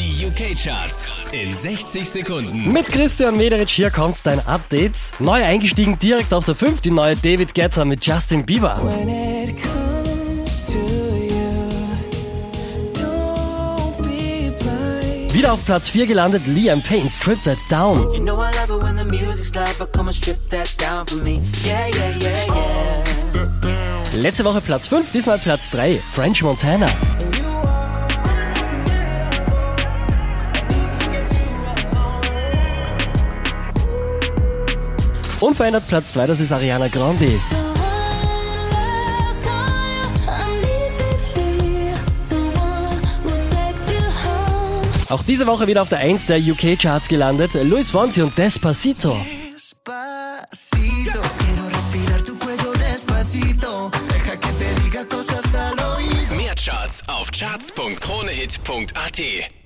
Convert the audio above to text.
Die UK-Charts in 60 Sekunden. Mit Christian Mederich hier kommt dein Update. Neu eingestiegen direkt auf der 5, die neue David Guetta mit Justin Bieber. You. Wieder auf Platz 4 gelandet Liam Payne, Strip That Down. You know that yeah, yeah, yeah. Letzte Woche Platz 5, diesmal Platz 3, French Montana. Unverändert Platz 2, das ist Ariana Grande. Auch diese Woche wieder auf der 1 der UK-Charts gelandet, Luis Fonsi und Despacito. Mehr Charts auf charts.kronehit.at.